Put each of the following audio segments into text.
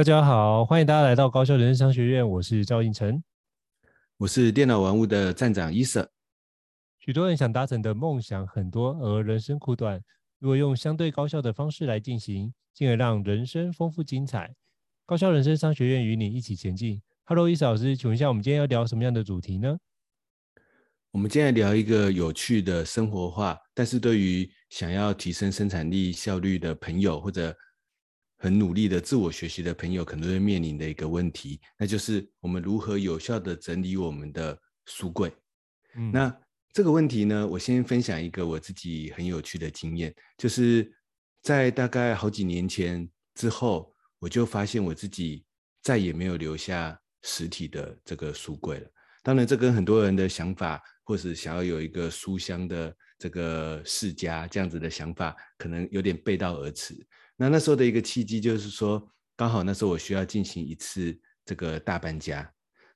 大家好，欢迎大家来到高效人生商学院，我是赵应成，我是电脑玩物的站长伊瑟。许多人想达成的梦想很多，而人生苦短，如果用相对高效的方式来进行，进而让人生丰富精彩。高效人生商学院与你一起前进。Hello，伊瑟老师，请问一下，我们今天要聊什么样的主题呢？我们今天聊一个有趣的生活化，但是对于想要提升生产力效率的朋友，或者很努力的自我学习的朋友可能会面临的一个问题，那就是我们如何有效的整理我们的书柜。嗯，那这个问题呢，我先分享一个我自己很有趣的经验，就是在大概好几年前之后，我就发现我自己再也没有留下实体的这个书柜了。当然，这跟很多人的想法，或是想要有一个书香的这个世家这样子的想法，可能有点背道而驰。那那时候的一个契机就是说，刚好那时候我需要进行一次这个大搬家，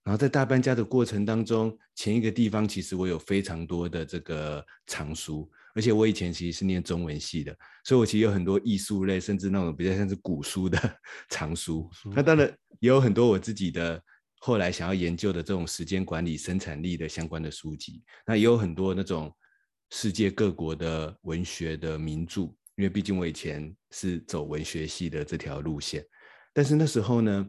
然后在大搬家的过程当中，前一个地方其实我有非常多的这个藏书，而且我以前其实是念中文系的，所以我其实有很多艺术类，甚至那种比较像是古书的 藏书。那当然也有很多我自己的后来想要研究的这种时间管理、生产力的相关的书籍。那也有很多那种世界各国的文学的名著。因为毕竟我以前是走文学系的这条路线，但是那时候呢，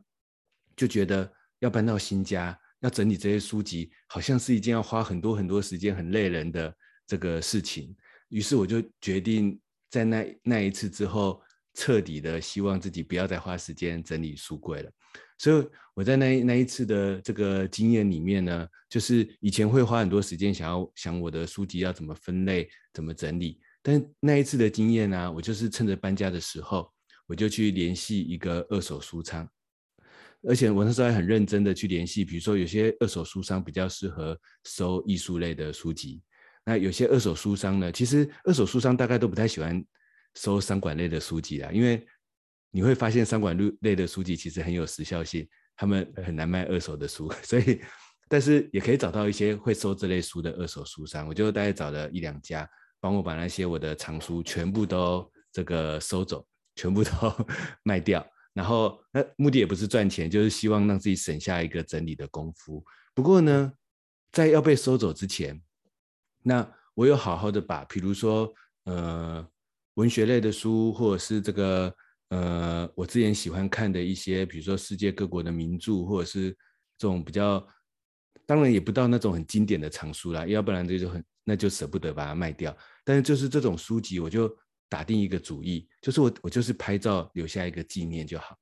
就觉得要搬到新家，要整理这些书籍，好像是一件要花很多很多时间、很累人的这个事情。于是我就决定在那那一次之后，彻底的希望自己不要再花时间整理书柜了。所以我在那那一次的这个经验里面呢，就是以前会花很多时间想要想我的书籍要怎么分类、怎么整理。但那一次的经验呢、啊，我就是趁着搬家的时候，我就去联系一个二手书商，而且我那时候还很认真的去联系，比如说有些二手书商比较适合收艺术类的书籍，那有些二手书商呢，其实二手书商大概都不太喜欢收商管类的书籍啦，因为你会发现商管类的书籍其实很有时效性，他们很难卖二手的书，所以但是也可以找到一些会收这类书的二手书商，我就大概找了一两家。帮我把那些我的藏书全部都这个收走，全部都 卖掉，然后那目的也不是赚钱，就是希望让自己省下一个整理的功夫。不过呢，在要被收走之前，那我有好好的把，比如说呃文学类的书，或者是这个呃我之前喜欢看的一些，比如说世界各国的名著，或者是这种比较，当然也不到那种很经典的藏书啦，要不然这就很。那就舍不得把它卖掉，但是就是这种书籍，我就打定一个主意，就是我我就是拍照留下一个纪念就好。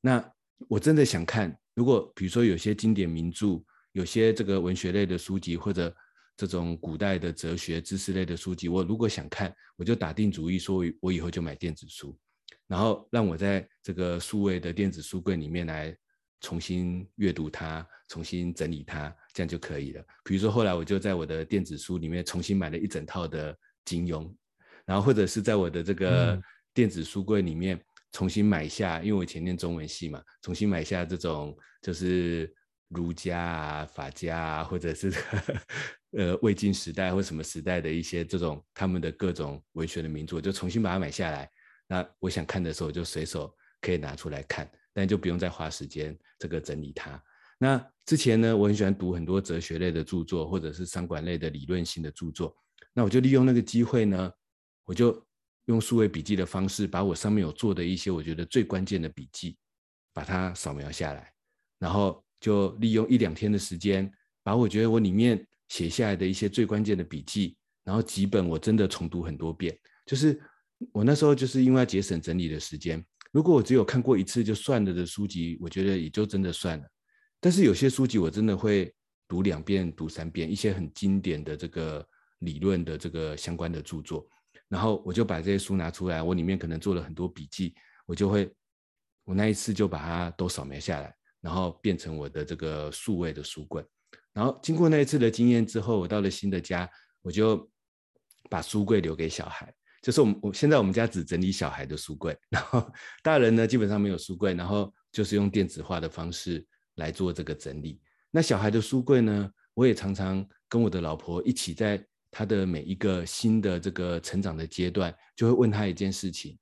那我真的想看，如果比如说有些经典名著，有些这个文学类的书籍，或者这种古代的哲学知识类的书籍，我如果想看，我就打定主意说，我以后就买电子书，然后让我在这个数位的电子书柜里面来。重新阅读它，重新整理它，这样就可以了。比如说，后来我就在我的电子书里面重新买了一整套的金庸，然后或者是在我的这个电子书柜里面重新买下，因为我以前念中文系嘛，重新买下这种就是儒家啊、法家啊，或者是 呃魏晋时代或什么时代的一些这种他们的各种文学的名著，就重新把它买下来。那我想看的时候，就随手可以拿出来看。但就不用再花时间这个整理它。那之前呢，我很喜欢读很多哲学类的著作，或者是商管类的理论性的著作。那我就利用那个机会呢，我就用数位笔记的方式，把我上面有做的一些我觉得最关键的笔记，把它扫描下来，然后就利用一两天的时间，把我觉得我里面写下来的一些最关键的笔记，然后几本我真的重读很多遍。就是我那时候就是因为要节省整理的时间。如果我只有看过一次就算了的书籍，我觉得也就真的算了。但是有些书籍我真的会读两遍、读三遍一些很经典的这个理论的这个相关的著作，然后我就把这些书拿出来，我里面可能做了很多笔记，我就会，我那一次就把它都扫描下来，然后变成我的这个数位的书柜。然后经过那一次的经验之后，我到了新的家，我就把书柜留给小孩。就是我们我现在我们家只整理小孩的书柜，然后 大人呢基本上没有书柜，然后就是用电子化的方式来做这个整理。那小孩的书柜呢，我也常常跟我的老婆一起在他的每一个新的这个成长的阶段，就会问他一件事情：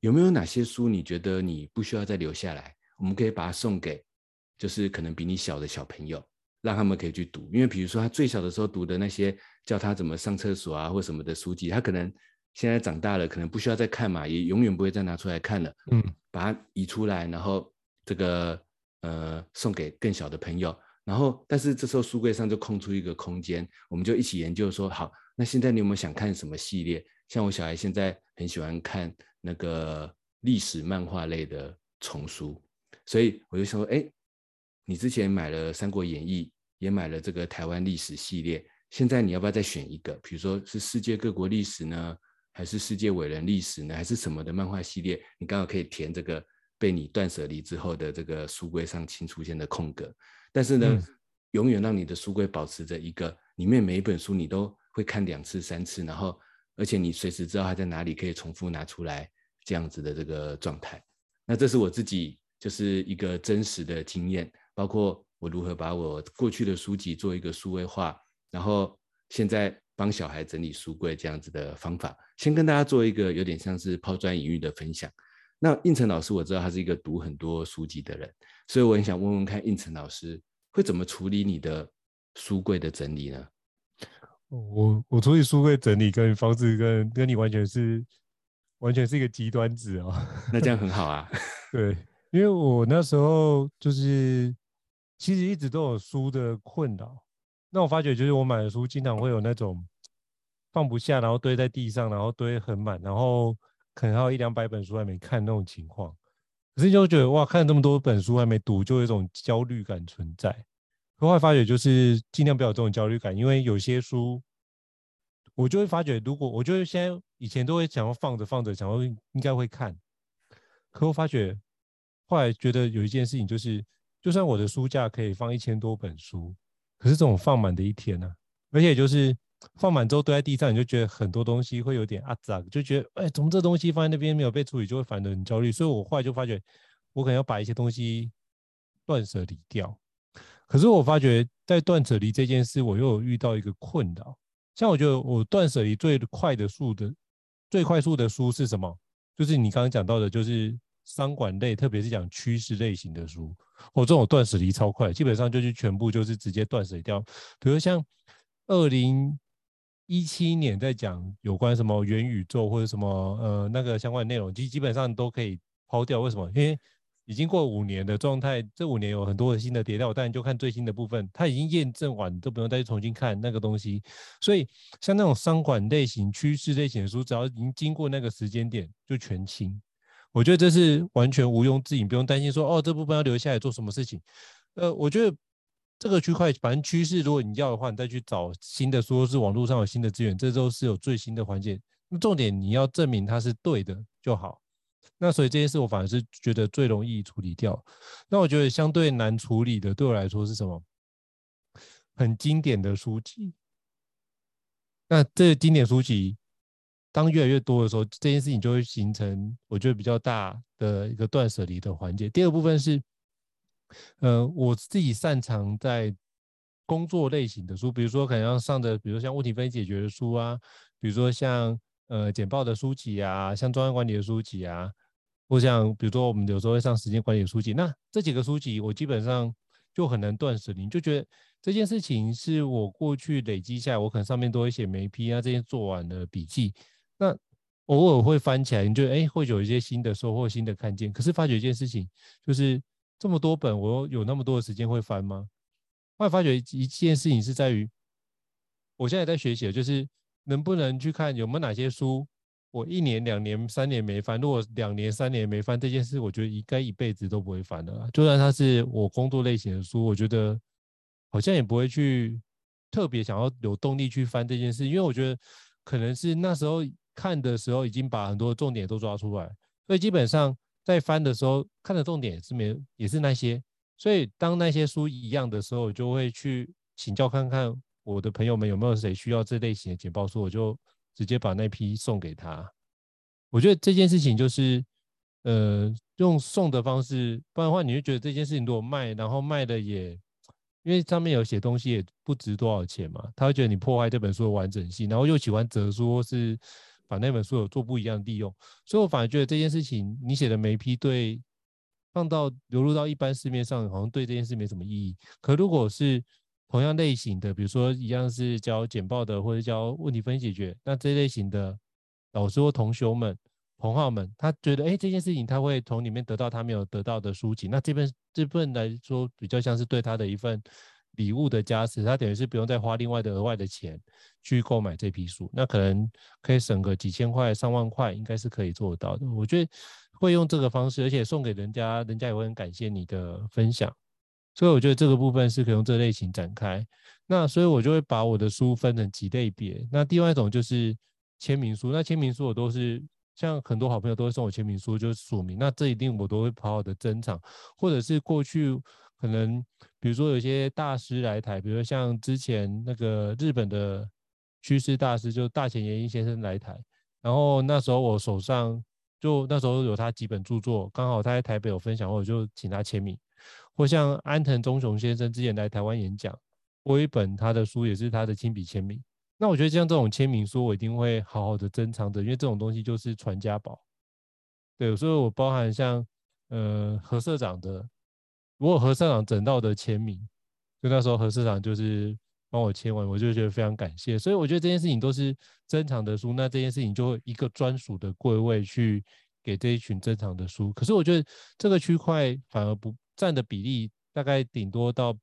有没有哪些书你觉得你不需要再留下来？我们可以把它送给，就是可能比你小的小朋友。让他们可以去读，因为比如说他最小的时候读的那些教他怎么上厕所啊或什么的书籍，他可能现在长大了，可能不需要再看嘛，也永远不会再拿出来看了。嗯，把它移出来，然后这个呃送给更小的朋友，然后但是这时候书柜上就空出一个空间，我们就一起研究说，好，那现在你有没有想看什么系列？像我小孩现在很喜欢看那个历史漫画类的丛书，所以我就想说，哎，你之前买了《三国演义》。也买了这个台湾历史系列，现在你要不要再选一个？比如说是世界各国历史呢，还是世界伟人历史呢，还是什么的漫画系列？你刚好可以填这个被你断舍离之后的这个书柜上新出现的空格。但是呢，嗯、永远让你的书柜保持着一个里面每一本书你都会看两次、三次，然后而且你随时知道它在哪里，可以重复拿出来这样子的这个状态。那这是我自己就是一个真实的经验，包括。我如何把我过去的书籍做一个数位化，然后现在帮小孩整理书柜这样子的方法，先跟大家做一个有点像是抛砖引玉的分享。那应成老师，我知道他是一个读很多书籍的人，所以我很想问问看，应成老师会怎么处理你的书柜的整理呢？我我处理书柜整理跟方式跟跟你完全是完全是一个极端子哦。那这样很好啊。对，因为我那时候就是。其实一直都有书的困扰，那我发觉就是我买的书经常会有那种放不下，然后堆在地上，然后堆很满，然后可能还有一两百本书还没看那种情况。可是就觉得哇，看了这么多本书还没读，就有一种焦虑感存在。后来发觉就是尽量不要有这种焦虑感，因为有些书我就会发觉，如果我就是现在以前都会想要放着放着，想要应该会看，可我发觉后来觉得有一件事情就是。就算我的书架可以放一千多本书，可是这种放满的一天呢、啊，而且就是放满之后堆在地上，你就觉得很多东西会有点阿杂，就觉得哎，怎么这东西放在那边没有被处理，就会反得很焦虑。所以我后来就发觉，我可能要把一些东西断舍离掉。可是我发觉，在断舍离这件事，我又遇到一个困扰。像我觉得我断舍离最快的速的最快速的书是什么？就是你刚刚讲到的，就是。商管类，特别是讲趋势类型的书，我这种断舍离超快，基本上就是全部就是直接断舍掉。比如像二零一七年在讲有关什么元宇宙或者什么呃那个相关的内容，基基本上都可以抛掉。为什么？因为已经过五年的状态，这五年有很多的新的迭代，但就看最新的部分，它已经验证完，都不用再去重新看那个东西。所以像那种商管类型、趋势类型的书，只要已经经过那个时间点，就全清。我觉得这是完全毋庸置疑，不用担心说哦，这部分要留下来做什么事情。呃，我觉得这个区块，反正趋势，如果你要的话，你再去找新的说，是网络上有新的资源，这都是有最新的环节。那重点你要证明它是对的就好。那所以这件事我反而是觉得最容易处理掉。那我觉得相对难处理的，对我来说是什么？很经典的书籍。那这经典书籍。当越来越多的时候，这件事情就会形成我觉得比较大的一个断舍离的环节。第二部分是，呃，我自己擅长在工作类型的书，比如说可能要上的，比如说像问题分析解决的书啊，比如说像呃简报的书籍啊，像专业管理的书籍啊，或像比如说我们有时候会上时间管理的书籍。那这几个书籍我基本上就很难断舍离，就觉得这件事情是我过去累积下来，我可能上面都会写眉批啊，这些做完的笔记。那偶尔会翻起来，你就哎，会有一些新的收获、新的看见。可是发觉一件事情，就是这么多本，我有那么多的时间会翻吗？后来发觉一件事情是在于，我现在在学习，就是能不能去看有没有哪些书，我一年、两年、三年没翻。如果两年、三年没翻这件事，我觉得应该一辈子都不会翻的。就算它是我工作类型的书，我觉得好像也不会去特别想要有动力去翻这件事，因为我觉得可能是那时候看的时候已经把很多重点都抓出来，所以基本上在翻的时候看的重点是没也是那些，所以当那些书一样的时候，我就会去请教看看我的朋友们有没有谁需要这类型的简报书，我就直接把那批送给他。我觉得这件事情就是。呃，用送的方式，不然的话，你就觉得这件事情如果卖，然后卖的也，因为上面有写东西也不值多少钱嘛，他会觉得你破坏这本书的完整性，然后又喜欢折书是把那本书有做不一样的利用，所以我反而觉得这件事情你写的每一批对，放到流入到一般市面上，好像对这件事没什么意义。可如果是同样类型的，比如说一样是教简报的或者教问题分析解决，那这类型的老师或同学们。同好们，他觉得哎，这件事情他会从里面得到他没有得到的书籍，那这份这份来说比较像是对他的一份礼物的加持，他等于是不用再花另外的额外的钱去购买这批书，那可能可以省个几千块、上万块，应该是可以做到的。我觉得会用这个方式，而且送给人家，人家也会很感谢你的分享，所以我觉得这个部分是可以用这类型展开。那所以我就会把我的书分成几类别，那另外一种就是签名书，那签名书我都是。像很多好朋友都会送我签名书，就是署名，那这一定我都会好好的珍藏，或者是过去可能比如说有些大师来台，比如说像之前那个日本的趋势大师，就大前研一先生来台，然后那时候我手上就那时候有他几本著作，刚好他在台北有分享，我就请他签名，或像安藤忠雄先生之前来台湾演讲，我有一本他的书也是他的亲笔签名。那我觉得像这种签名书，我一定会好好的珍藏着，因为这种东西就是传家宝。对，所以我包含像呃何社长的，如果何社长整到的签名，就那时候何社长就是帮我签完，我就觉得非常感谢。所以我觉得这件事情都是珍藏的书，那这件事情就会一个专属的柜位去给这一群珍藏的书。可是我觉得这个区块反而不占的比例，大概顶多到。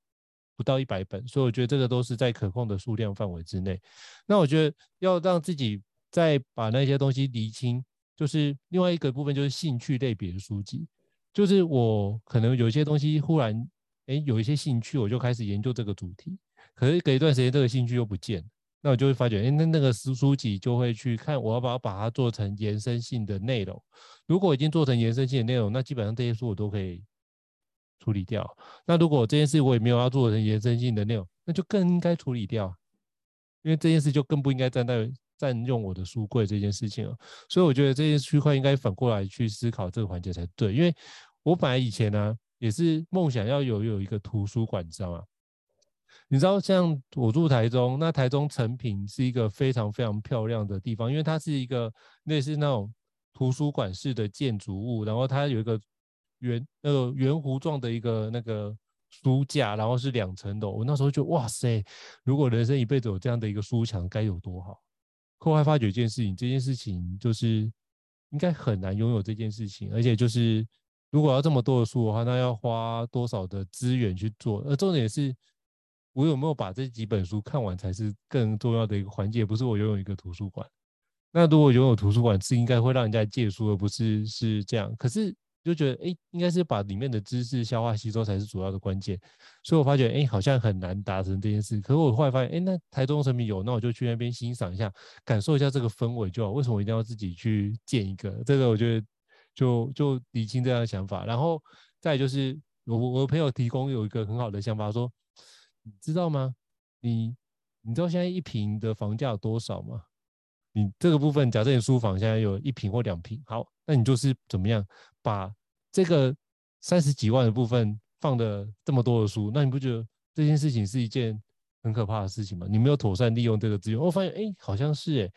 不到一百本，所以我觉得这个都是在可控的数量范围之内。那我觉得要让自己再把那些东西厘清，就是另外一个部分，就是兴趣类别的书籍。就是我可能有一些东西忽然哎有一些兴趣，我就开始研究这个主题。可是隔一段时间，这个兴趣又不见了，那我就会发觉，哎那那个书书籍就会去看，我要不要把它做成延伸性的内容。如果已经做成延伸性的内容，那基本上这些书我都可以。处理掉。那如果这件事我也没有要做成延伸性的内容，那就更应该处理掉，因为这件事就更不应该站在占用我的书柜这件事情了。所以我觉得这些区块应该反过来去思考这个环节才对。因为我本来以前呢、也是梦想要有有一个图书馆，你知道吗？你知道像我住台中，那台中诚品是一个非常非常漂亮的地方，因为它是一个类似那种图书馆式的建筑物，然后它有一个。圆那个圆弧状的一个那个书架，然后是两层的。我那时候就哇塞，如果人生一辈子有这样的一个书墙，该有多好！后来发觉一件事情，这件事情就是应该很难拥有这件事情，而且就是如果要这么多的书的话，那要花多少的资源去做？而重点是，我有没有把这几本书看完才是更重要的一个环节，不是我拥有一个图书馆。那如果拥有图书馆，是应该会让人家借书，而不是是这样。可是。就觉得哎，应该是把里面的知识消化吸收才是主要的关键，所以我发觉哎，好像很难达成这件事。可是我后来发现，哎，那台中诚品有，那我就去那边欣赏一下，感受一下这个氛围就好。为什么我一定要自己去建一个？这个我觉得就就理清这样的想法。然后再就是我我朋友提供有一个很好的想法，说你知道吗？你你知道现在一坪的房价有多少吗？你这个部分，假设你书房现在有一坪或两坪，好，那你就是怎么样把这个三十几万的部分放的这么多的书，那你不觉得这件事情是一件很可怕的事情吗？你没有妥善利用这个资源，我发现，哎，好像是哎，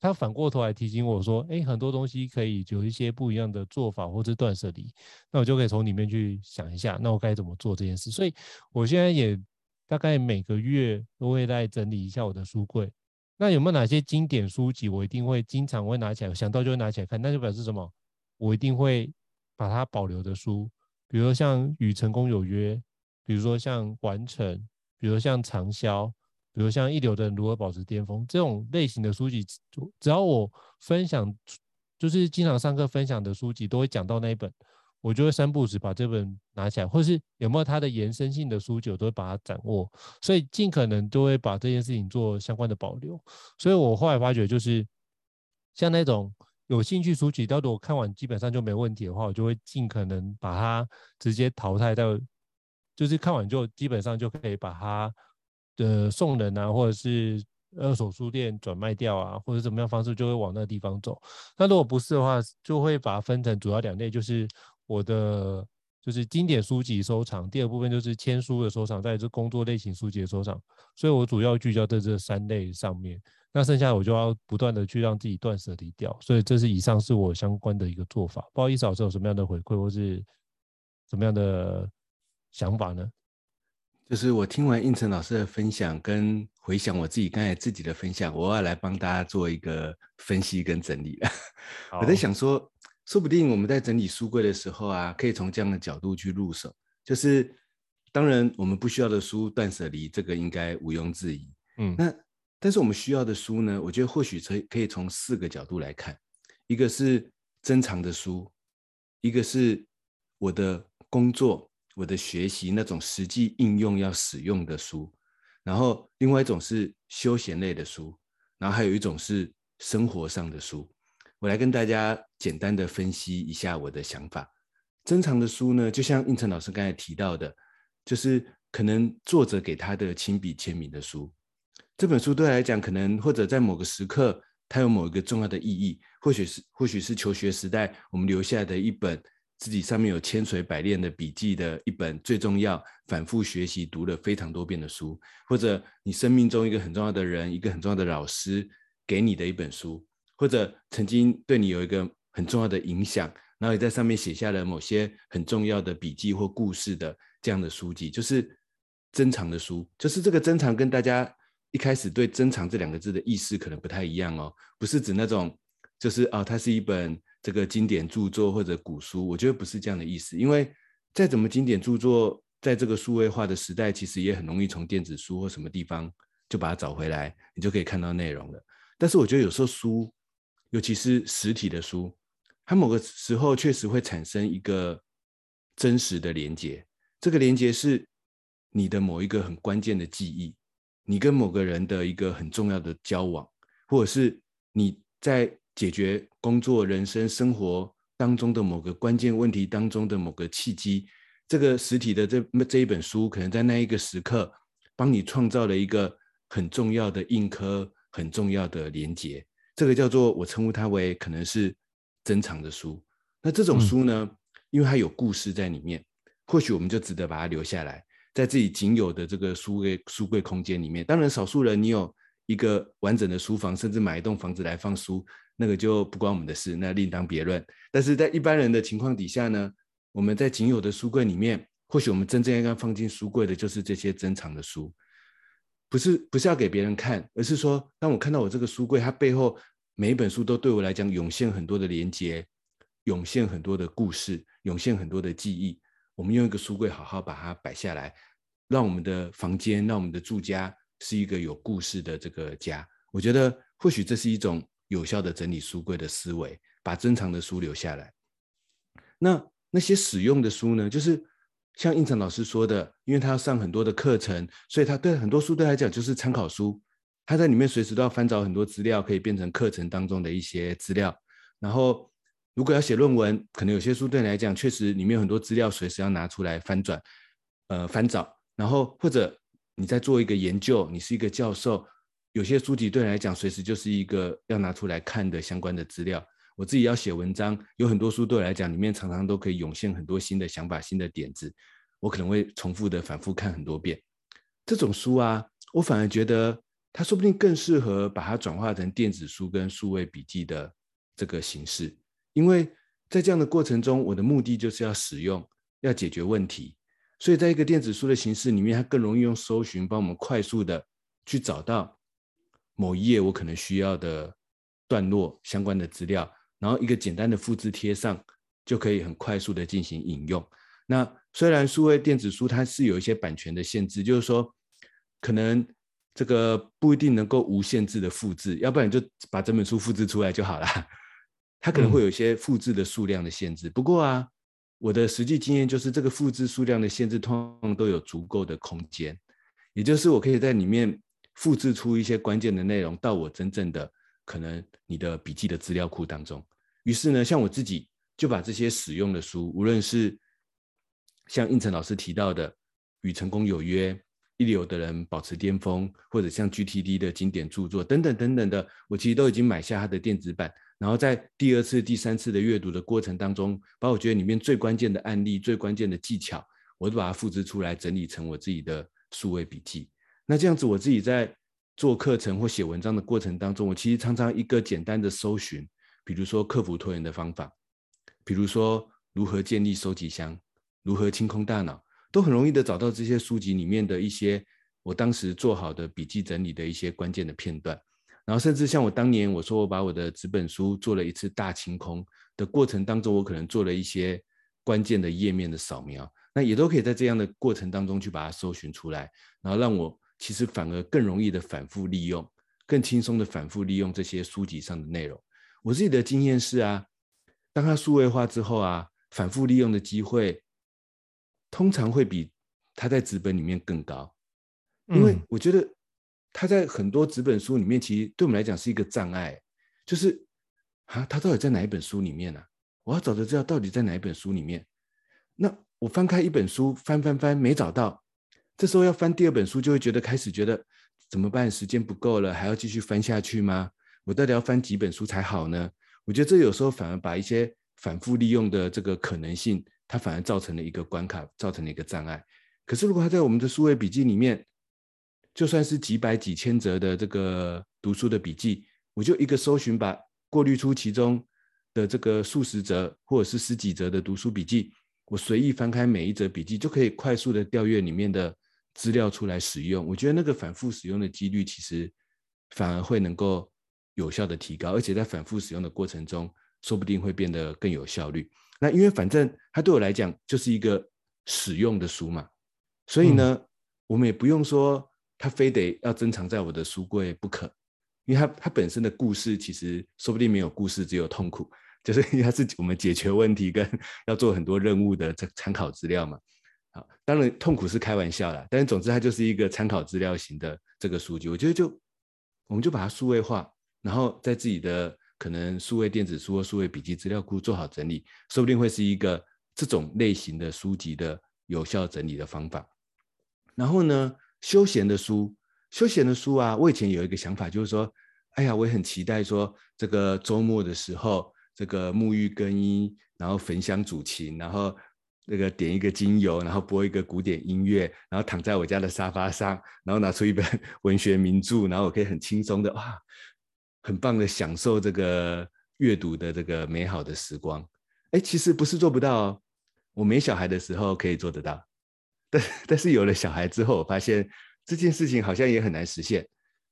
他反过头来提醒我说，哎，很多东西可以有一些不一样的做法或者断舍离，那我就可以从里面去想一下，那我该怎么做这件事？所以我现在也大概每个月都会来整理一下我的书柜。那有没有哪些经典书籍，我一定会经常会拿起来，想到就会拿起来看？那就表示什么？我一定会把它保留的书，比如说像《与成功有约》，比如说像《完成》，比如像《长销》，比如像《一流的人如何保持巅峰》这种类型的书籍，只要我分享，就是经常上课分享的书籍，都会讲到那一本，我就会三不五时把这本拿起来，或是有没有它的延伸性的书籍，我都会把它掌握，所以尽可能都会把这件事情做相关的保留。所以我后来发觉，就是像那种有兴趣书籍，到时我看完基本上就没问题的话，我就会尽可能把它直接淘汰掉，就是看完就基本上就可以把它的送人啊，或者是。二手书店转卖掉啊，或者怎么样方式，就会往那个地方走。那如果不是的话，就会把它分成主要两类，就是我的就是经典书籍收藏，第二部分就是签书的收藏，再是工作类型书籍的收藏。所以我主要聚焦在这三类上面。那剩下我就要不断的去让自己断舍离掉。所以这是以上是我相关的一个做法。不好意思，老师有什么样的回馈或是什么样的想法呢？就是我听完应成老师的分享，跟回想我自己刚才自己的分享，我要来帮大家做一个分析跟整理了。我在想说，说不定我们在整理书柜的时候啊，可以从这样的角度去入手。就是当然我们不需要的书断舍离，这个应该毋庸置疑。嗯，那但是我们需要的书呢，我觉得或许可以可以从四个角度来看：一个是珍藏的书，一个是我的工作。我的学习那种实际应用要使用的书，然后另外一种是休闲类的书，然后还有一种是生活上的书。我来跟大家简单的分析一下我的想法。珍藏的书呢，就像应成老师刚才提到的，就是可能作者给他的亲笔签名的书。这本书对他来讲，可能或者在某个时刻，它有某一个重要的意义，或许是或许是求学时代我们留下的一本。自己上面有千锤百炼的笔记的一本最重要、反复学习、读了非常多遍的书，或者你生命中一个很重要的人、一个很重要的老师给你的一本书，或者曾经对你有一个很重要的影响，然后也在上面写下了某些很重要的笔记或故事的这样的书籍，就是珍藏的书。就是这个珍藏跟大家一开始对珍藏这两个字的意思可能不太一样哦，不是指那种就是哦，它是一本。这个经典著作或者古书，我觉得不是这样的意思。因为再怎么经典著作，在这个数位化的时代，其实也很容易从电子书或什么地方就把它找回来，你就可以看到内容了。但是我觉得有时候书，尤其是实体的书，它某个时候确实会产生一个真实的连接。这个连接是你的某一个很关键的记忆，你跟某个人的一个很重要的交往，或者是你在。解决工作、人生、生活当中的某个关键问题当中的某个契机，这个实体的这这一本书，可能在那一个时刻帮你创造了一个很重要的硬科、很重要的连接。这个叫做我称呼它为可能是珍藏的书。那这种书呢，因为它有故事在里面，或许我们就值得把它留下来，在自己仅有的这个书柜书柜空间里面。当然，少数人你有一个完整的书房，甚至买一栋房子来放书。那个就不关我们的事，那另当别论。但是在一般人的情况底下呢，我们在仅有的书柜里面，或许我们真正应该放进书柜的就是这些珍藏的书，不是不是要给别人看，而是说，当我看到我这个书柜，它背后每一本书都对我来讲涌现很多的连接，涌现很多的故事，涌现很多的记忆。我们用一个书柜好好把它摆下来，让我们的房间，让我们的住家是一个有故事的这个家。我觉得或许这是一种。有效的整理书柜的思维，把珍藏的书留下来。那那些使用的书呢？就是像胤丞老师说的，因为他要上很多的课程，所以他对很多书对他来讲就是参考书。他在里面随时都要翻找很多资料，可以变成课程当中的一些资料。然后如果要写论文，可能有些书对你来讲确实里面有很多资料，随时要拿出来翻转，呃，翻找。然后或者你在做一个研究，你是一个教授。有些书籍对你来讲，随时就是一个要拿出来看的相关的资料。我自己要写文章，有很多书对我来讲，里面常常都可以涌现很多新的想法、新的点子。我可能会重复的、反复看很多遍。这种书啊，我反而觉得它说不定更适合把它转化成电子书跟数位笔记的这个形式，因为在这样的过程中，我的目的就是要使用、要解决问题。所以在一个电子书的形式里面，它更容易用搜寻帮我们快速的去找到。某一页我可能需要的段落相关的资料，然后一个简单的复制贴上，就可以很快速的进行引用。那虽然数位电子书它是有一些版权的限制，就是说可能这个不一定能够无限制的复制，要不然你就把这本书复制出来就好了。它可能会有一些复制的数量的限制。不过啊，我的实际经验就是，这个复制数量的限制通常都有足够的空间，也就是我可以在里面复制出一些关键的内容到我真正的可能你的笔记的资料库当中。于是呢，像我自己就把这些使用的书，无论是像应成老师提到的《与成功有约》、一流的人保持巅峰，或者像 GTD 的经典著作等等等等的，我其实都已经买下它的电子版。然后在第二次、第三次的阅读的过程当中，把我觉得里面最关键的案例、最关键的技巧，我都把它复制出来，整理成我自己的数位笔记。那这样子，我自己在做课程或写文章的过程当中，我其实常常一个简单的搜寻，比如说克服拖延的方法，比如说如何建立收集箱，如何清空大脑，都很容易的找到这些书籍里面的一些我当时做好的笔记整理的一些关键的片段。然后甚至像我当年我说我把我的纸本书做了一次大清空的过程当中，我可能做了一些关键的页面的扫描，那也都可以在这样的过程当中去把它搜寻出来，然后让我其实反而更容易的反复利用，更轻松的反复利用这些书籍上的内容。我自己的经验是啊，当它数位化之后啊，反复利用的机会通常会比它在纸本里面更高，因为我觉得。它在很多纸本书里面，其实对我们来讲是一个障碍，就是啊，它到底在哪一本书里面呢？我要找的资料到底在哪一本书里面？那我翻开一本书，翻翻翻没找到，这时候要翻第二本书，就会觉得开始觉得怎么办？时间不够了，还要继续翻下去吗？我到底要翻几本书才好呢？我觉得这有时候反而把一些反复利用的这个可能性，它反而造成了一个关卡，造成了一个障碍。可是如果它在我们的数位笔记里面，就算是几百几千则的这个读书的笔记，我就一个搜寻，把过滤出其中的这个数十则或者是十几则的读书笔记，我随意翻开每一则笔记，就可以快速的调阅里面的资料出来使用。我觉得那个反复使用的几率其实反而会能够有效的提高，而且在反复使用的过程中，说不定会变得更有效率。那因为反正它对我来讲就是一个使用的书嘛，所以呢，嗯、我们也不用说。他非得要珍藏在我的书柜不可，因为他他本身的故事其实说不定没有故事，只有痛苦，就是因为它是我们解决问题跟 要做很多任务的这参考资料嘛。好，当然痛苦是开玩笑啦，但是总之它就是一个参考资料型的这个书籍。我觉得就我们就把它数位化，然后在自己的可能数位电子书或数位笔记资料库做好整理，说不定会是一个这种类型的书籍的有效整理的方法。然后呢，休闲的书，休闲的书啊，我以前有一个想法，就是说，哎呀，我也很期待说，这个周末的时候，这个沐浴更衣，然后焚香煮琴，然后那个点一个精油，然后播一个古典音乐，然后躺在我家的沙发上，然后拿出一本文学名著，然后我可以很轻松的哇，很棒的享受这个阅读的这个美好的时光。哎，其实不是做不到哦，我没小孩的时候可以做得到。但但是有了小孩之后，我发现这件事情好像也很难实现，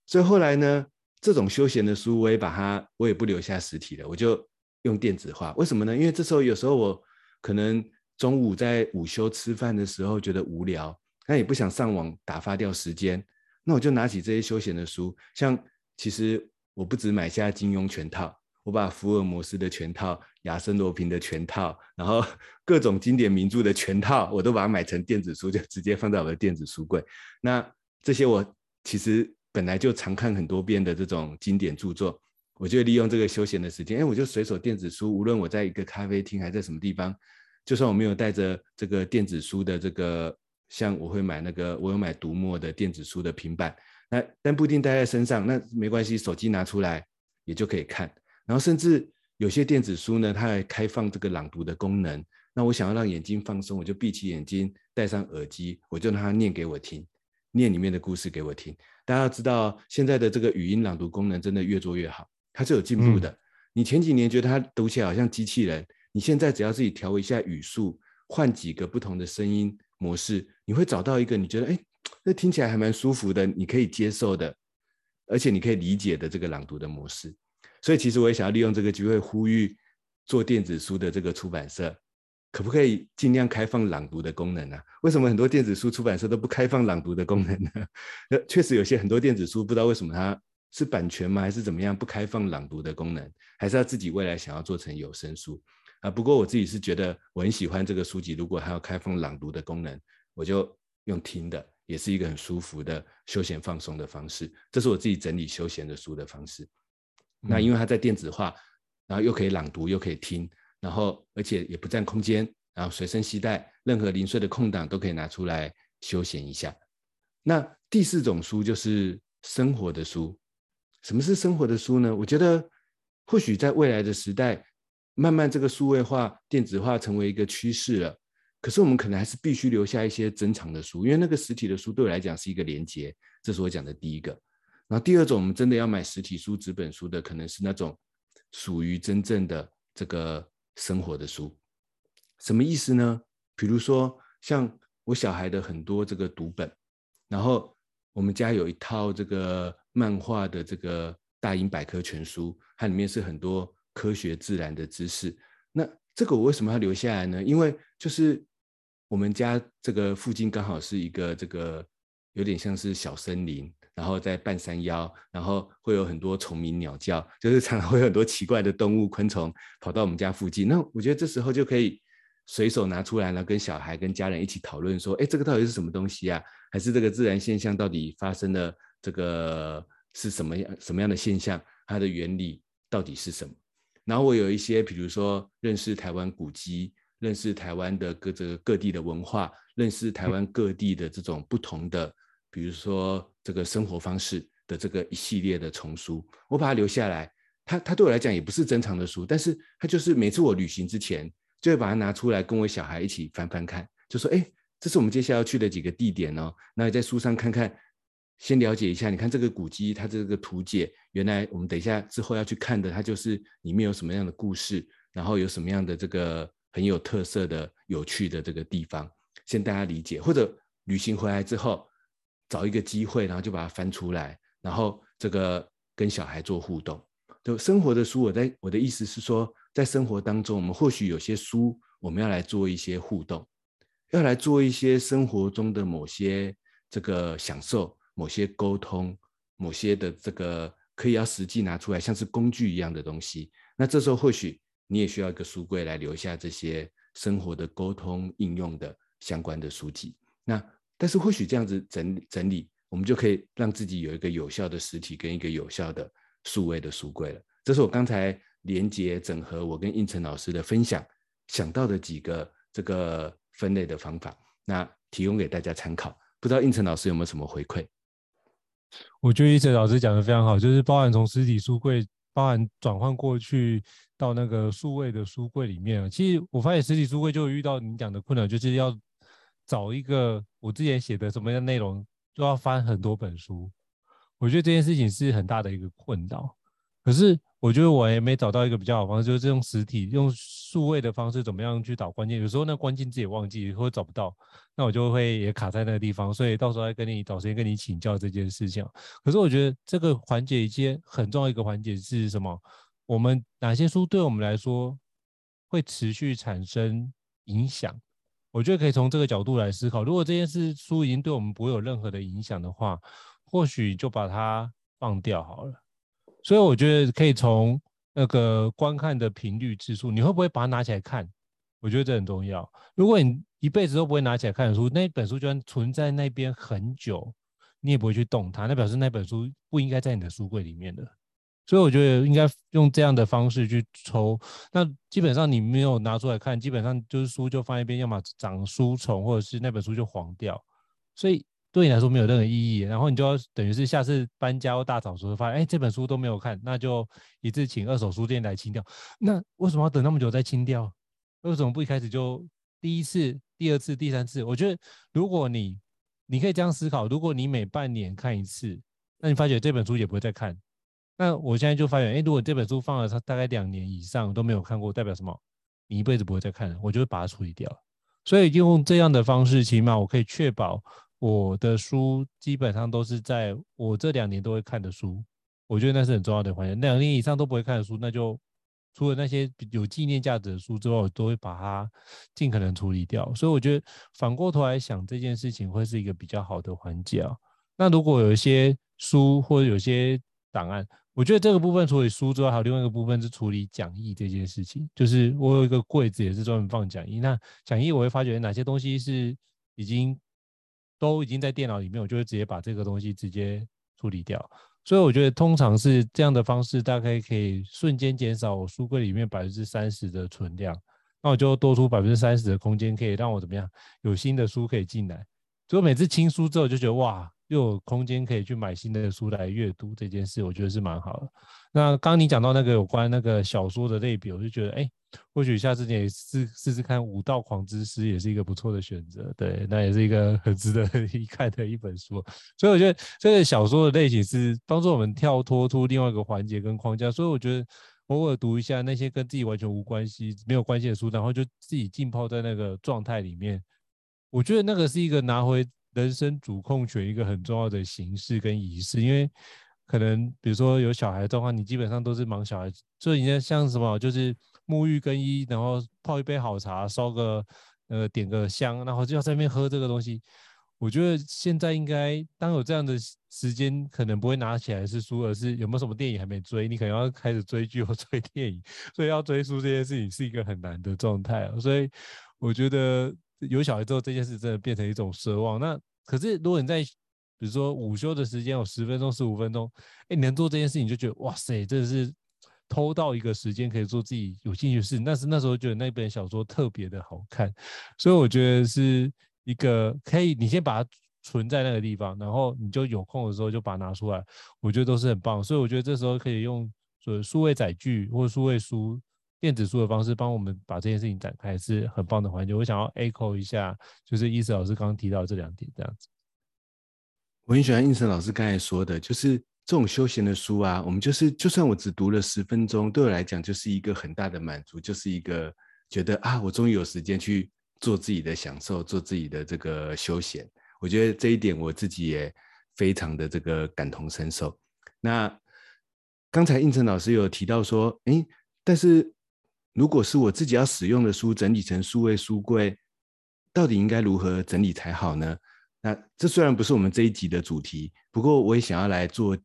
所以后来呢，这种休闲的书我也把它，我也不留下实体了，我就用电子化。为什么呢？因为这时候有时候我可能中午在午休吃饭的时候觉得无聊，但也不想上网打发掉时间，那我就拿起这些休闲的书，像其实我不止买下金庸全套。我把福尔摩斯的全套、亚森罗平的全套，然后 各种经典名著的全套，我都把它买成电子书，就直接放在我的电子书柜。那这些我其实本来就常看很多遍的这种经典著作，我就利用这个休闲的时间，哎，我就随手电子书，无论我在一个咖啡厅还在什么地方，就算我没有带着这个电子书的这个，像我会买那个，我有买读墨的电子书的平板，那但不一定带在身上，那没关系，手机拿出来也就可以看。然后甚至有些电子书呢，它还开放这个朗读的功能。那我想要让眼睛放松，我就闭起眼睛，戴上耳机，我就让它念给我听，念里面的故事给我听。大家要知道，现在的这个语音朗读功能真的越做越好，它是有进步的。嗯、你前几年觉得它读起来好像机器人，你现在只要自己调一下语速，换几个不同的声音模式，你会找到一个你觉得哎，那听起来还蛮舒服的，你可以接受的，而且你可以理解的这个朗读的模式。所以其实我也想要利用这个机会呼吁做电子书的这个出版社，可不可以尽量开放朗读的功能呢？为什么很多电子书出版社都不开放朗读的功能呢？那确实有些很多电子书不知道为什么它是版权吗？还是怎么样不开放朗读的功能？还是要自己未来想要做成有声书？啊。不过我自己是觉得我很喜欢这个书籍，如果还有开放朗读的功能，我就用听的，也是一个很舒服的休闲放松的方式。这是我自己整理休闲的书的方式。嗯、那因为它在电子化，然后又可以朗读又可以听，然后而且也不占空间，然后随身携带，任何零碎的空档都可以拿出来休闲一下。那第四种书就是生活的书。什么是生活的书呢？我觉得或许在未来的时代，慢慢这个数位化、电子化成为一个趋势了。可是我们可能还是必须留下一些珍藏的书，因为那个实体的书对我来讲是一个连接。这是我讲的第一个。然后第二种，我们真的要买实体书、纸本书的，可能是那种属于真正的这个生活的书。什么意思呢？比如说像我小孩的很多这个读本，然后。我们家有一套这个漫画的这个大英百科全书，它里面是很多科学自然的知识。那这个我为什么要留下来呢？因为就是我们家这个附近刚好是一个这个有点像是小森林，然后在半山腰，然后会有很多虫鸣鸟叫，就是常常会有很多奇怪的动物昆虫跑到我们家附近。那我觉得这时候就可以随手拿出来了，跟小孩跟家人一起讨论说，哎，这个到底是什么东西啊？还是这个自然现象到底发生了这个是什么样什么样的现象？它的原理到底是什么？然后我有一些，比如说认识台湾古迹，认识台湾的各这个各地的文化，认识台湾各地的这种不同的，比如说这个生活方式的这个一系列的丛书，我把它留下来。它它对我来讲也不是珍藏的书，但是它就是每次我旅行之前就会把它拿出来跟我小孩一起翻翻看，就说哎。这是我们接下来要去的几个地点哦。那在书上看看，先了解一下。你看这个古迹，它这个图解，原来我们等一下之后要去看的，它就是里面有什么样的故事，然后有什么样的这个很有特色的、有趣的这个地方，先大家理解。或者旅行回来之后，找一个机会，然后就把它翻出来，然后这个跟小孩做互动。就生活的书，我在我的意思是说，在生活当中，我们或许有些书，我们要来做一些互动。要来做一些生活中的某些这个享受，某些沟通，某些的这个可以要实际拿出来，像是工具一样的东西。那这时候或许你也需要一个书柜来留下这些生活的沟通应用的相关的书籍。那但是或许这样子整整理，我们就可以让自己有一个有效的实体跟一个有效的数位的书柜了。这是我刚才连接整合我跟应成老师的分享想到的几个这个。分类的方法，那提供给大家参考。不知道应成老师有没有什么回馈？我觉得胤丞老师讲的非常好，就是包含从实体书柜，包含转换过去到那个数位的书柜里面。其实我发现实体书柜就遇到你讲的困难，就是要找一个我之前写的什么样的内容，就要翻很多本书。我觉得这件事情是很大的一个困扰。可是我觉得我也没找到一个比较好的方式，就是用实体、用数位的方式，怎么样去导关键？有时候那关键字也忘记或者找不到，那我就会也卡在那个地方。所以到时候再跟你找时间跟你请教这件事情。可是我觉得这个环节一件很重要一个环节是什么？我们哪些书对我们来说会持续产生影响？我觉得可以从这个角度来思考。如果这件事书已经对我们不会有任何的影响的话，或许就把它放掉好了。所以我觉得可以从那个观看的频率之数，你会不会把它拿起来看？我觉得这很重要。如果你一辈子都不会拿起来看的书，那本书就算存在那边很久，你也不会去动它，那表示那本书不应该在你的书柜里面的。所以我觉得应该用这样的方式去抽。那基本上你没有拿出来看，基本上就是书就放一边，要么长书虫，或者是那本书就黄掉。所以。对你来说没有任何意义，然后你就要等于是下次搬家或大扫除，发现哎，这本书都没有看，那就一次请二手书店来清掉。那为什么要等那么久再清掉？为什么不一开始就第一次、第二次、第三次？我觉得如果你你可以这样思考，如果你每半年看一次，那你发觉这本书也不会再看。那我现在就发现，哎，如果这本书放了它大概两年以上都没有看过，代表什么？你一辈子不会再看了，我就会把它处理掉。所以用这样的方式，起码我可以确保。我的书基本上都是在我这两年都会看的书，我觉得那是很重要的环节。两年以上都不会看的书，那就除了那些有纪念价值的书之外，我都会把它尽可能处理掉。所以我觉得反过头来想这件事情会是一个比较好的环节啊。那如果有一些书或者有些档案。我觉得这个部分处理书之外，还有另外一个部分是处理讲义这件事情。就是我有一个柜子，也是专门放讲义。那讲义我会发觉哪些东西是已经都已经在电脑里面，我就会直接把这个东西直接处理掉。所以我觉得通常是这样的方式，大概可以瞬间减少我书柜里面百分之三十的存量。那我就多出百分之三十的空间，可以让我怎么样有新的书可以进来。所以每次清书之后，就觉得哇。又有空间可以去买新的书来阅读，这件事我觉得是蛮好的。那刚刚你讲到那个有关那个小说的类比，我就觉得，哎，或许下次你也试试试看《武道狂之诗》也是一个不错的选择。对，那也是一个 很值得一看的一本书。所以我觉得这个小说的类型是帮助我们跳脱出另外一个环节跟框架。所以我觉得偶尔读一下那些跟自己完全无关系、没有关系的书，然后就自己浸泡在那个状态里面，我觉得那个是一个拿回。人生主控权一个很重要的形式跟仪式，因为可能比如说有小孩的话，你基本上都是忙小孩，所以你像什么就是沐浴更衣，然后泡一杯好茶，烧个呃点个香，然后就要在那边喝这个东西。我觉得现在应该当有这样的时间，可能不会拿起来是书，而是有没有什么电影还没追，你可能要开始追剧或追电影，所以要追书这件事情是一个很难的状态。所以我觉得。有小孩之后，这件事真的变成一种奢望。那可是，如果你在比如说午休的时间有十分钟、十五分钟，哎，你能做这件事，你就觉得哇塞，真的是偷到一个时间可以做自己有兴趣的事。但是那时候觉得那本小说特别的好看，所以我觉得是一个可以，你先把它存在那个地方，然后你就有空的时候就把它拿出来，我觉得都是很棒。所以我觉得这时候可以用所谓数位载具或者数位书。电子书的方式帮我们把这件事情展开是很棒的环节。我想要 echo 一下，就是伊森老师刚刚提到这两点，这样子。我很喜欢伊森老师刚才说的，就是这种休闲的书啊，我们就是就算我只读了十分钟，对我来讲就是一个很大的满足，就是一个觉得啊，我终于有时间去做自己的享受，做自己的这个休闲。我觉得这一点我自己也非常的这个感同身受。那刚才应成老师有提到说，诶，但是。如果是我自己要使用的书，整理成数位书柜，到底应该如何整理才好呢？那这虽然不是我们这一集的主题，不过我也想要来做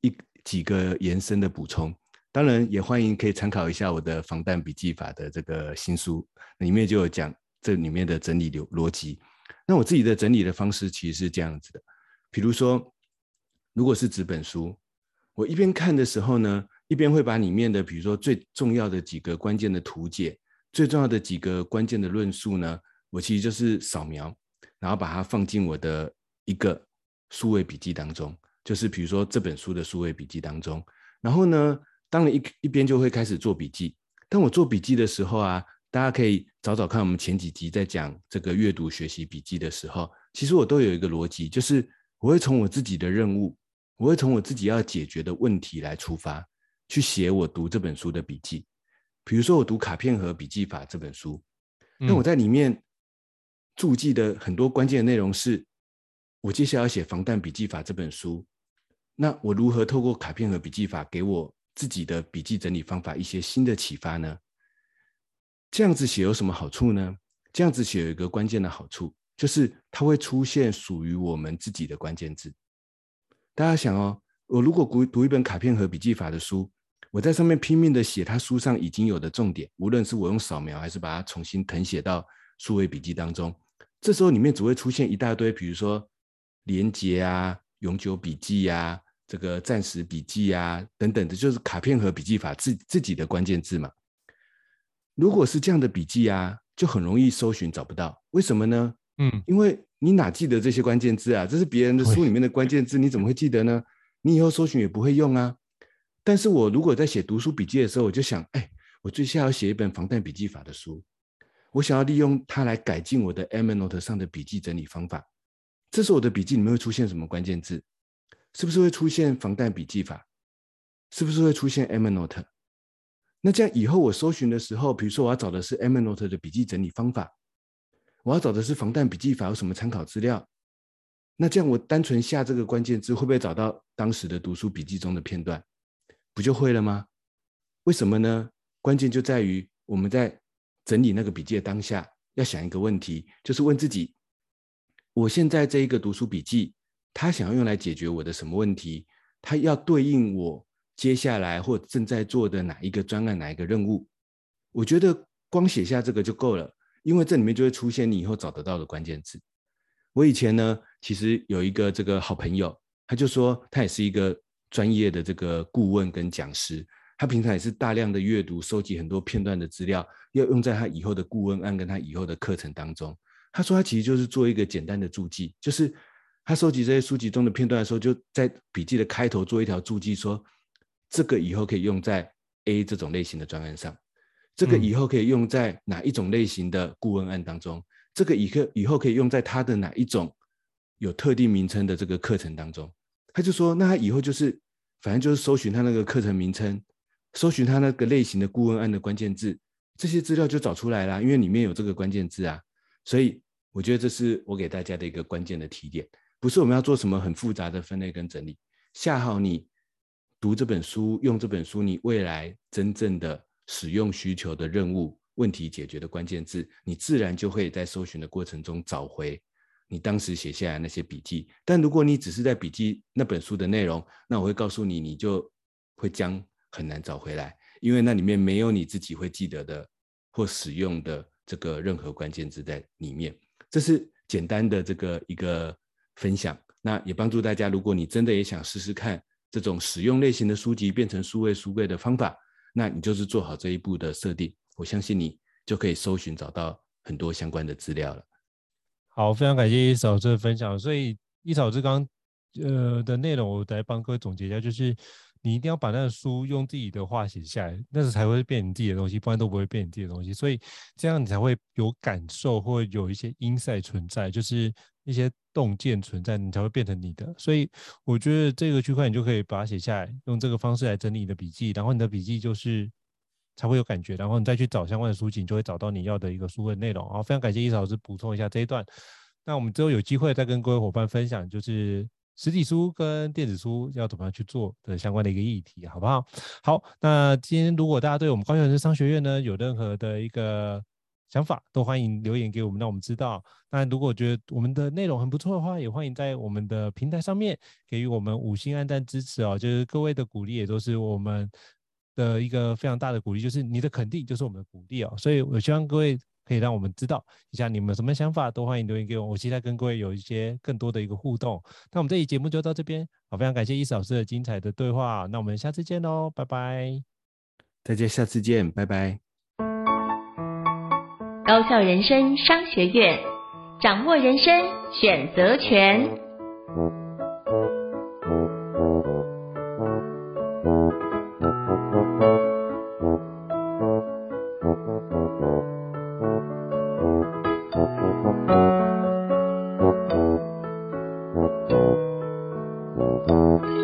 一几个延伸的补充。当然，也欢迎可以参考一下我的防弹笔记法的这个新书，里面就有讲这里面的整理流逻辑。那我自己的整理的方式其实是这样子的，比如说，如果是纸本书，我一边看的时候呢，一边会把里面的，比如说最重要的几个关键的图解，最重要的几个关键的论述呢，我其实就是扫描，然后把它放进我的一个数位笔记当中，就是比如说这本书的数位笔记当中。然后呢，当然一一边就会开始做笔记。当我做笔记的时候啊，大家可以找找看我们前几集在讲这个阅读学习笔记的时候，其实我都有一个逻辑，就是我会从我自己的任务，我会从我自己要解决的问题来出发。去写我读这本书的笔记，比如说我读《卡片和笔记法》这本书，那我在里面注记的很多关键的内容是，我接下来要写《防弹笔记法》这本书，那我如何透过卡片和笔记法给我自己的笔记整理方法一些新的启发呢？这样子写有什么好处呢？这样子写有一个关键的好处，就是它会出现属于我们自己的关键字。大家想哦，我如果读读一本卡片和笔记法的书。我在上面拼命的写他书上已经有的重点，无论是我用扫描还是把它重新誊写到数位笔记当中，这时候里面只会出现一大堆，比如说连结啊、永久笔记啊、这个暂时笔记啊等等的，就是卡片和笔记法自自己的关键字嘛。如果是这样的笔记啊，就很容易搜寻找不到，为什么呢？嗯，因为你哪记得这些关键字啊？这是别人的书里面的关键字，你怎么会记得呢？你以后搜寻也不会用啊。但是我如果在写读书笔记的时候，我就想，哎，我最下要写一本防弹笔记法的书，我想要利用它来改进我的 Evernote 上的笔记整理方法。这时候我的笔记里面会出现什么关键字？是不是会出现防弹笔记法？是不是会出现 Evernote？那这样以后我搜寻的时候，比如说我要找的是 Evernote 的笔记整理方法，我要找的是防弹笔记法有什么参考资料？那这样我单纯下这个关键字，会不会找到当时的读书笔记中的片段？不就会了吗？为什么呢？关键就在于我们在整理那个笔记的当下，要想一个问题，就是问自己：我现在这一个读书笔记，它想要用来解决我的什么问题？它要对应我接下来或正在做的哪一个专案、哪一个任务。我觉得光写下这个就够了，因为这里面就会出现你以后找得到的关键字。我以前呢，其实有一个这个好朋友，他就说他也是一个专业的这个顾问跟讲师，他平常也是大量的阅读、收集很多片段的资料，要用在他以后的顾问案跟他以后的课程当中。他说他其实就是做一个简单的注记，就是他收集这些书籍中的片段的时候，就在笔记的开头做一条注记，说这个以后可以用在 A 这种类型的专案上，这个以后可以用在哪一种类型的顾问案当中，这个以后以后可以用在他的哪一种有特定名称的这个课程当中。他就说，那他以后就是反正就是搜寻他那个课程名称，搜寻他那个类型的顾问案的关键字，这些资料就找出来了，因为里面有这个关键字啊。所以我觉得这是我给大家的一个关键的提点，不是我们要做什么很复杂的分类跟整理，下好你读这本书、用这本书，你未来真正的使用需求的任务、问题解决的关键字，你自然就会在搜寻的过程中找回你当时写下来那些笔记。但如果你只是在笔记那本书的内容，那我会告诉你，你就会将很难找回来，因为那里面没有你自己会记得的或使用的。这个任何关键字在里面，这是简单的这个一个分享。那也帮助大家，如果你真的也想试试看这种使用类型的书籍变成数位书柜的方法，那你就是做好这一步的设定，我相信你就可以搜寻找到很多相关的资料了。好，非常感谢一嫂这个分享。所以一嫂这刚呃的内容，我来帮各位总结一下，就是。你一定要把那个书用自己的话写下来，那时才会变你自己的东西，不然都不会变你自己的东西。所以这样你才会有感受，或有一些因赛存在，就是一些洞见存在，你才会变成你的。所以我觉得这个区块你就可以把它写下来，用这个方式来整理你的笔记，然后你的笔记就是才会有感觉，然后你再去找相关的书籍，你就会找到你要的一个书的内容。好，非常感谢易老师补充一下这一段。那我们之后有机会再跟各位伙伴分享，就是。实体书跟电子书要怎么样去做的相关的一个议题，好不好？好，那今天如果大家对我们高效人商学院呢有任何的一个想法，都欢迎留言给我们，让我们知道。那如果觉得我们的内容很不错的话，也欢迎在我们的平台上面给予我们五星按赞支持哦。就是各位的鼓励也都是我们的一个非常大的鼓励，就是你的肯定就是我们的鼓励哦。所以我希望各位。可以让我们知道一下你们有什么想法，都欢迎留言给我。我期待跟各位有一些更多的一个互动。那我们这期节目就到这边，好，非常感谢伊斯老师的精彩的对话。那我们下次见喽，拜拜。大家下次见，拜拜。高校人生商学院，掌握人生选择权。Thank you.